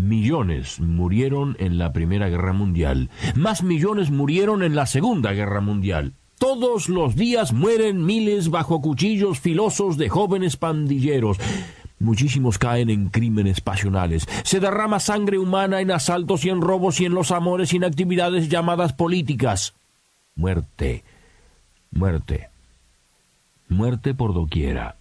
Millones murieron en la Primera Guerra Mundial. Más millones murieron en la Segunda Guerra Mundial. Todos los días mueren miles bajo cuchillos filosos de jóvenes pandilleros. Muchísimos caen en crímenes pasionales. Se derrama sangre humana en asaltos y en robos y en los amores y en actividades llamadas políticas. Muerte. Muerte. Muerte por doquiera.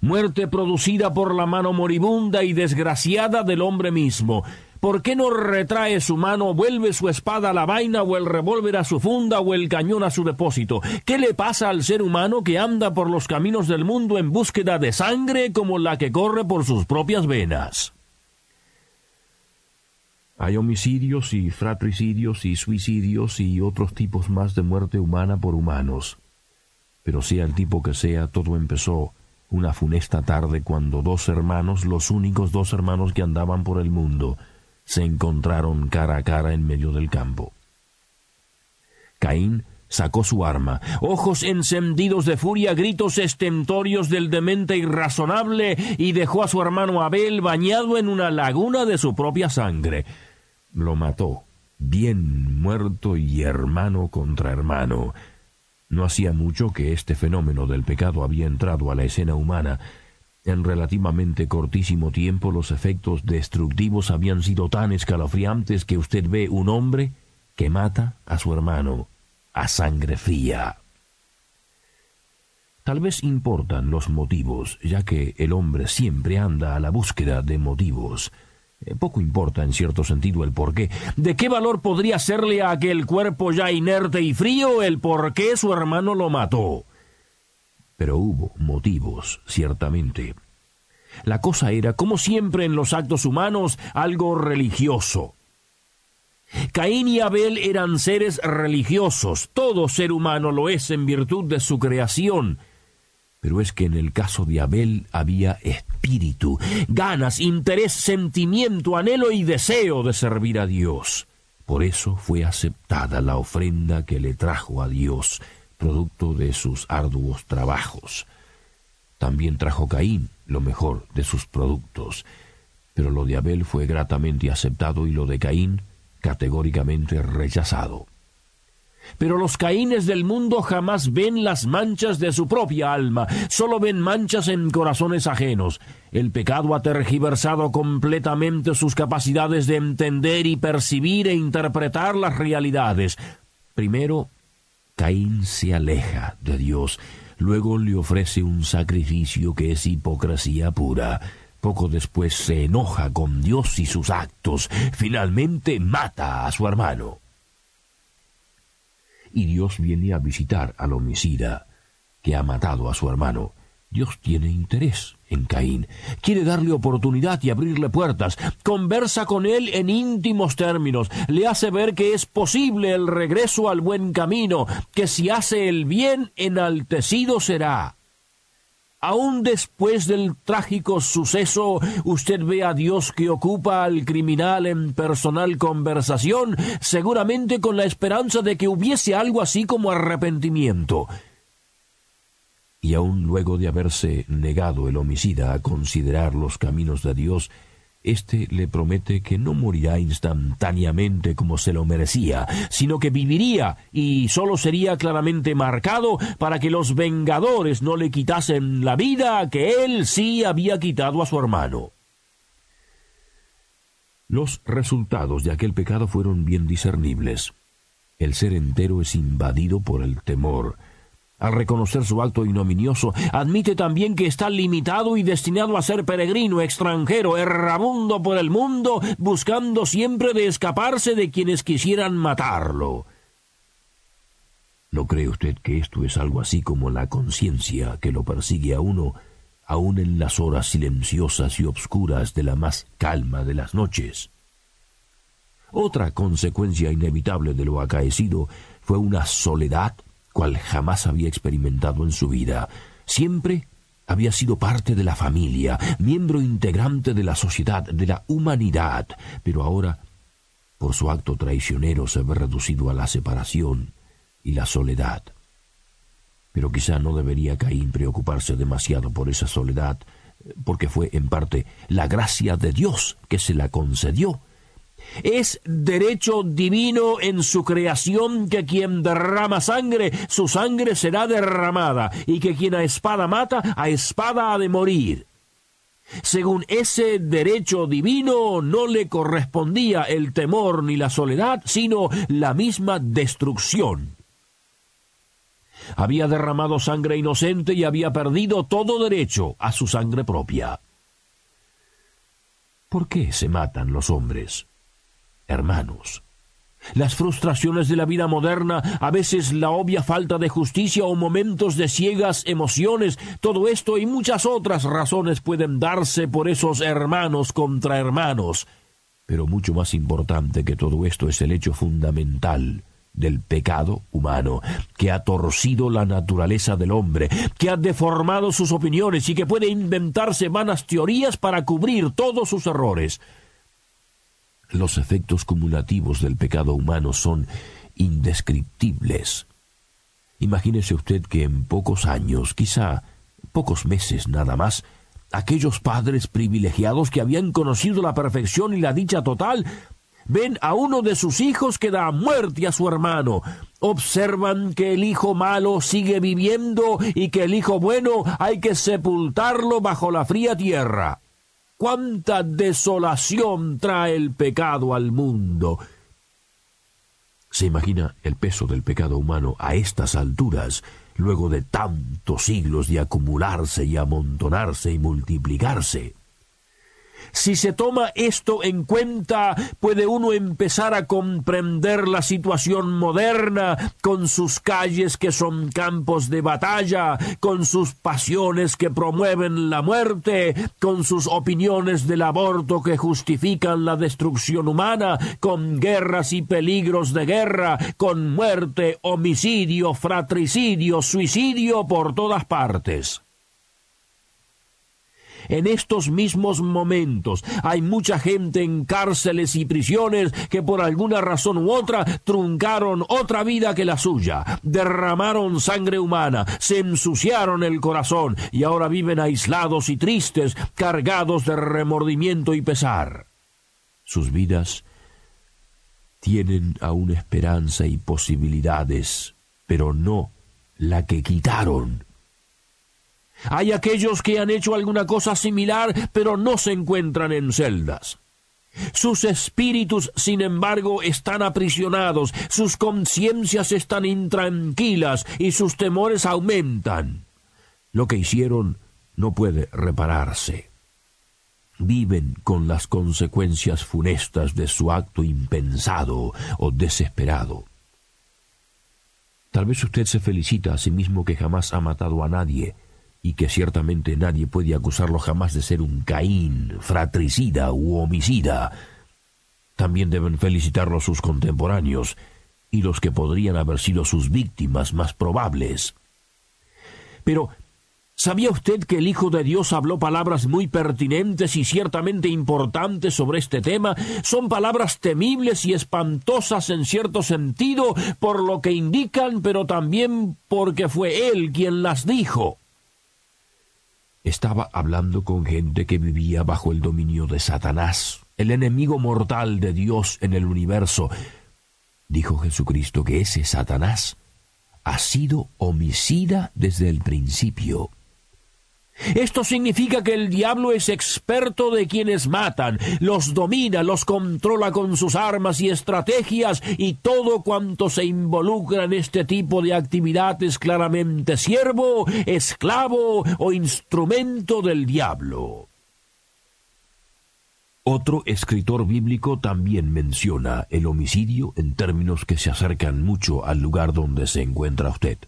Muerte producida por la mano moribunda y desgraciada del hombre mismo. ¿Por qué no retrae su mano, vuelve su espada a la vaina o el revólver a su funda o el cañón a su depósito? ¿Qué le pasa al ser humano que anda por los caminos del mundo en búsqueda de sangre como la que corre por sus propias venas? Hay homicidios y fratricidios y suicidios y otros tipos más de muerte humana por humanos. Pero sea el tipo que sea, todo empezó una funesta tarde cuando dos hermanos, los únicos dos hermanos que andaban por el mundo, se encontraron cara a cara en medio del campo. Caín sacó su arma, ojos encendidos de furia, gritos estentorios del demente irrazonable, y dejó a su hermano Abel bañado en una laguna de su propia sangre. Lo mató, bien muerto y hermano contra hermano. No hacía mucho que este fenómeno del pecado había entrado a la escena humana, en relativamente cortísimo tiempo los efectos destructivos habían sido tan escalofriantes que usted ve un hombre que mata a su hermano a sangre fría. Tal vez importan los motivos, ya que el hombre siempre anda a la búsqueda de motivos. Eh, poco importa en cierto sentido el por qué. ¿De qué valor podría serle a aquel cuerpo ya inerte y frío el por qué su hermano lo mató? pero hubo motivos, ciertamente. La cosa era, como siempre en los actos humanos, algo religioso. Caín y Abel eran seres religiosos, todo ser humano lo es en virtud de su creación, pero es que en el caso de Abel había espíritu, ganas, interés, sentimiento, anhelo y deseo de servir a Dios. Por eso fue aceptada la ofrenda que le trajo a Dios, producto de sus arduos trabajos. También trajo Caín lo mejor de sus productos, pero lo de Abel fue gratamente aceptado y lo de Caín categóricamente rechazado. Pero los caínes del mundo jamás ven las manchas de su propia alma, solo ven manchas en corazones ajenos. El pecado ha tergiversado completamente sus capacidades de entender y percibir e interpretar las realidades. Primero, Caín se aleja de Dios, luego le ofrece un sacrificio que es hipocresía pura. Poco después se enoja con Dios y sus actos. Finalmente mata a su hermano. Y Dios viene a visitar al homicida que ha matado a su hermano. Dios tiene interés en Caín, quiere darle oportunidad y abrirle puertas, conversa con él en íntimos términos, le hace ver que es posible el regreso al buen camino, que si hace el bien enaltecido será. Aún después del trágico suceso, usted ve a Dios que ocupa al criminal en personal conversación, seguramente con la esperanza de que hubiese algo así como arrepentimiento. Y aun luego de haberse negado el homicida a considerar los caminos de Dios, éste le promete que no morirá instantáneamente como se lo merecía, sino que viviría y sólo sería claramente marcado para que los vengadores no le quitasen la vida que él sí había quitado a su hermano. Los resultados de aquel pecado fueron bien discernibles. El ser entero es invadido por el temor, al reconocer su acto ignominioso, admite también que está limitado y destinado a ser peregrino, extranjero, errabundo por el mundo, buscando siempre de escaparse de quienes quisieran matarlo. ¿No cree usted que esto es algo así como la conciencia que lo persigue a uno, aun en las horas silenciosas y obscuras de la más calma de las noches? Otra consecuencia inevitable de lo acaecido fue una soledad cual jamás había experimentado en su vida. Siempre había sido parte de la familia, miembro integrante de la sociedad, de la humanidad, pero ahora, por su acto traicionero, se ve reducido a la separación y la soledad. Pero quizá no debería Caín preocuparse demasiado por esa soledad, porque fue en parte la gracia de Dios que se la concedió es derecho divino en su creación que quien derrama sangre, su sangre será derramada, y que quien a espada mata, a espada ha de morir. Según ese derecho divino no le correspondía el temor ni la soledad, sino la misma destrucción. Había derramado sangre inocente y había perdido todo derecho a su sangre propia. ¿Por qué se matan los hombres? Hermanos. Las frustraciones de la vida moderna, a veces la obvia falta de justicia o momentos de ciegas emociones, todo esto y muchas otras razones pueden darse por esos hermanos contra hermanos. Pero mucho más importante que todo esto es el hecho fundamental del pecado humano, que ha torcido la naturaleza del hombre, que ha deformado sus opiniones y que puede inventarse vanas teorías para cubrir todos sus errores. Los efectos cumulativos del pecado humano son indescriptibles. Imagínese usted que en pocos años, quizá pocos meses nada más, aquellos padres privilegiados que habían conocido la perfección y la dicha total, ven a uno de sus hijos que da muerte a su hermano, observan que el hijo malo sigue viviendo y que el hijo bueno hay que sepultarlo bajo la fría tierra cuánta desolación trae el pecado al mundo. ¿Se imagina el peso del pecado humano a estas alturas, luego de tantos siglos de acumularse y amontonarse y multiplicarse? Si se toma esto en cuenta, puede uno empezar a comprender la situación moderna, con sus calles que son campos de batalla, con sus pasiones que promueven la muerte, con sus opiniones del aborto que justifican la destrucción humana, con guerras y peligros de guerra, con muerte, homicidio, fratricidio, suicidio por todas partes. En estos mismos momentos. Hay mucha gente en cárceles y prisiones que por alguna razón u otra truncaron otra vida que la suya, derramaron sangre humana, se ensuciaron el corazón y ahora viven aislados y tristes, cargados de remordimiento y pesar. Sus vidas tienen aún esperanza y posibilidades, pero no la que quitaron hay aquellos que han hecho alguna cosa similar, pero no se encuentran en celdas. Sus espíritus, sin embargo, están aprisionados, sus conciencias están intranquilas y sus temores aumentan. Lo que hicieron no puede repararse. Viven con las consecuencias funestas de su acto impensado o desesperado. Tal vez usted se felicita a sí mismo que jamás ha matado a nadie, y que ciertamente nadie puede acusarlo jamás de ser un Caín, fratricida u homicida. También deben felicitarlo sus contemporáneos y los que podrían haber sido sus víctimas más probables. Pero, ¿sabía usted que el Hijo de Dios habló palabras muy pertinentes y ciertamente importantes sobre este tema? Son palabras temibles y espantosas en cierto sentido por lo que indican, pero también porque fue Él quien las dijo. Estaba hablando con gente que vivía bajo el dominio de Satanás, el enemigo mortal de Dios en el universo. Dijo Jesucristo que ese Satanás ha sido homicida desde el principio. Esto significa que el diablo es experto de quienes matan, los domina, los controla con sus armas y estrategias y todo cuanto se involucra en este tipo de actividad es claramente siervo, esclavo o instrumento del diablo. Otro escritor bíblico también menciona el homicidio en términos que se acercan mucho al lugar donde se encuentra usted.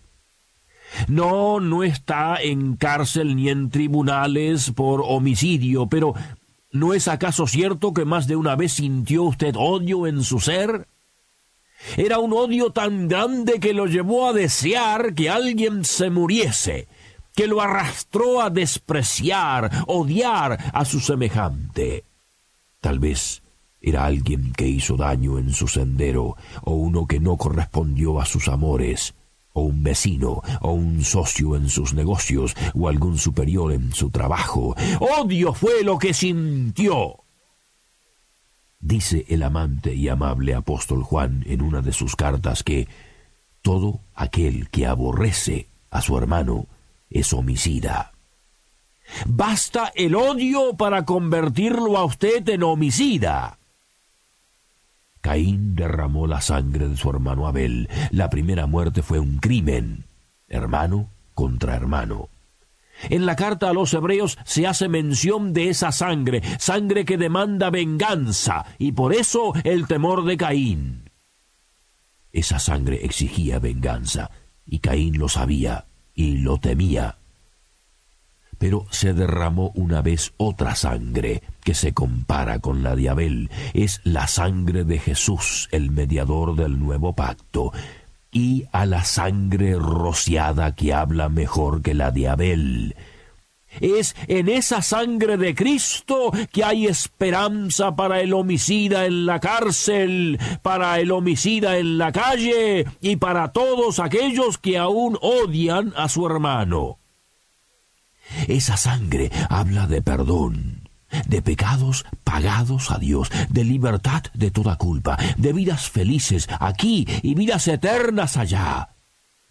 No, no está en cárcel ni en tribunales por homicidio, pero ¿No es acaso cierto que más de una vez sintió usted odio en su ser? Era un odio tan grande que lo llevó a desear que alguien se muriese, que lo arrastró a despreciar, odiar a su semejante. Tal vez era alguien que hizo daño en su sendero, o uno que no correspondió a sus amores, o un vecino, o un socio en sus negocios, o algún superior en su trabajo. Odio fue lo que sintió. Dice el amante y amable apóstol Juan en una de sus cartas que todo aquel que aborrece a su hermano es homicida. Basta el odio para convertirlo a usted en homicida. Caín derramó la sangre de su hermano Abel. La primera muerte fue un crimen, hermano contra hermano. En la carta a los hebreos se hace mención de esa sangre, sangre que demanda venganza, y por eso el temor de Caín. Esa sangre exigía venganza, y Caín lo sabía y lo temía pero se derramó una vez otra sangre que se compara con la de Abel. Es la sangre de Jesús, el mediador del nuevo pacto, y a la sangre rociada que habla mejor que la de Abel. Es en esa sangre de Cristo que hay esperanza para el homicida en la cárcel, para el homicida en la calle y para todos aquellos que aún odian a su hermano. Esa sangre habla de perdón, de pecados pagados a Dios, de libertad de toda culpa, de vidas felices aquí y vidas eternas allá.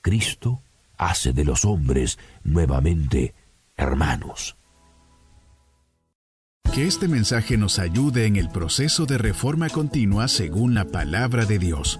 Cristo hace de los hombres nuevamente hermanos. Que este mensaje nos ayude en el proceso de reforma continua según la palabra de Dios.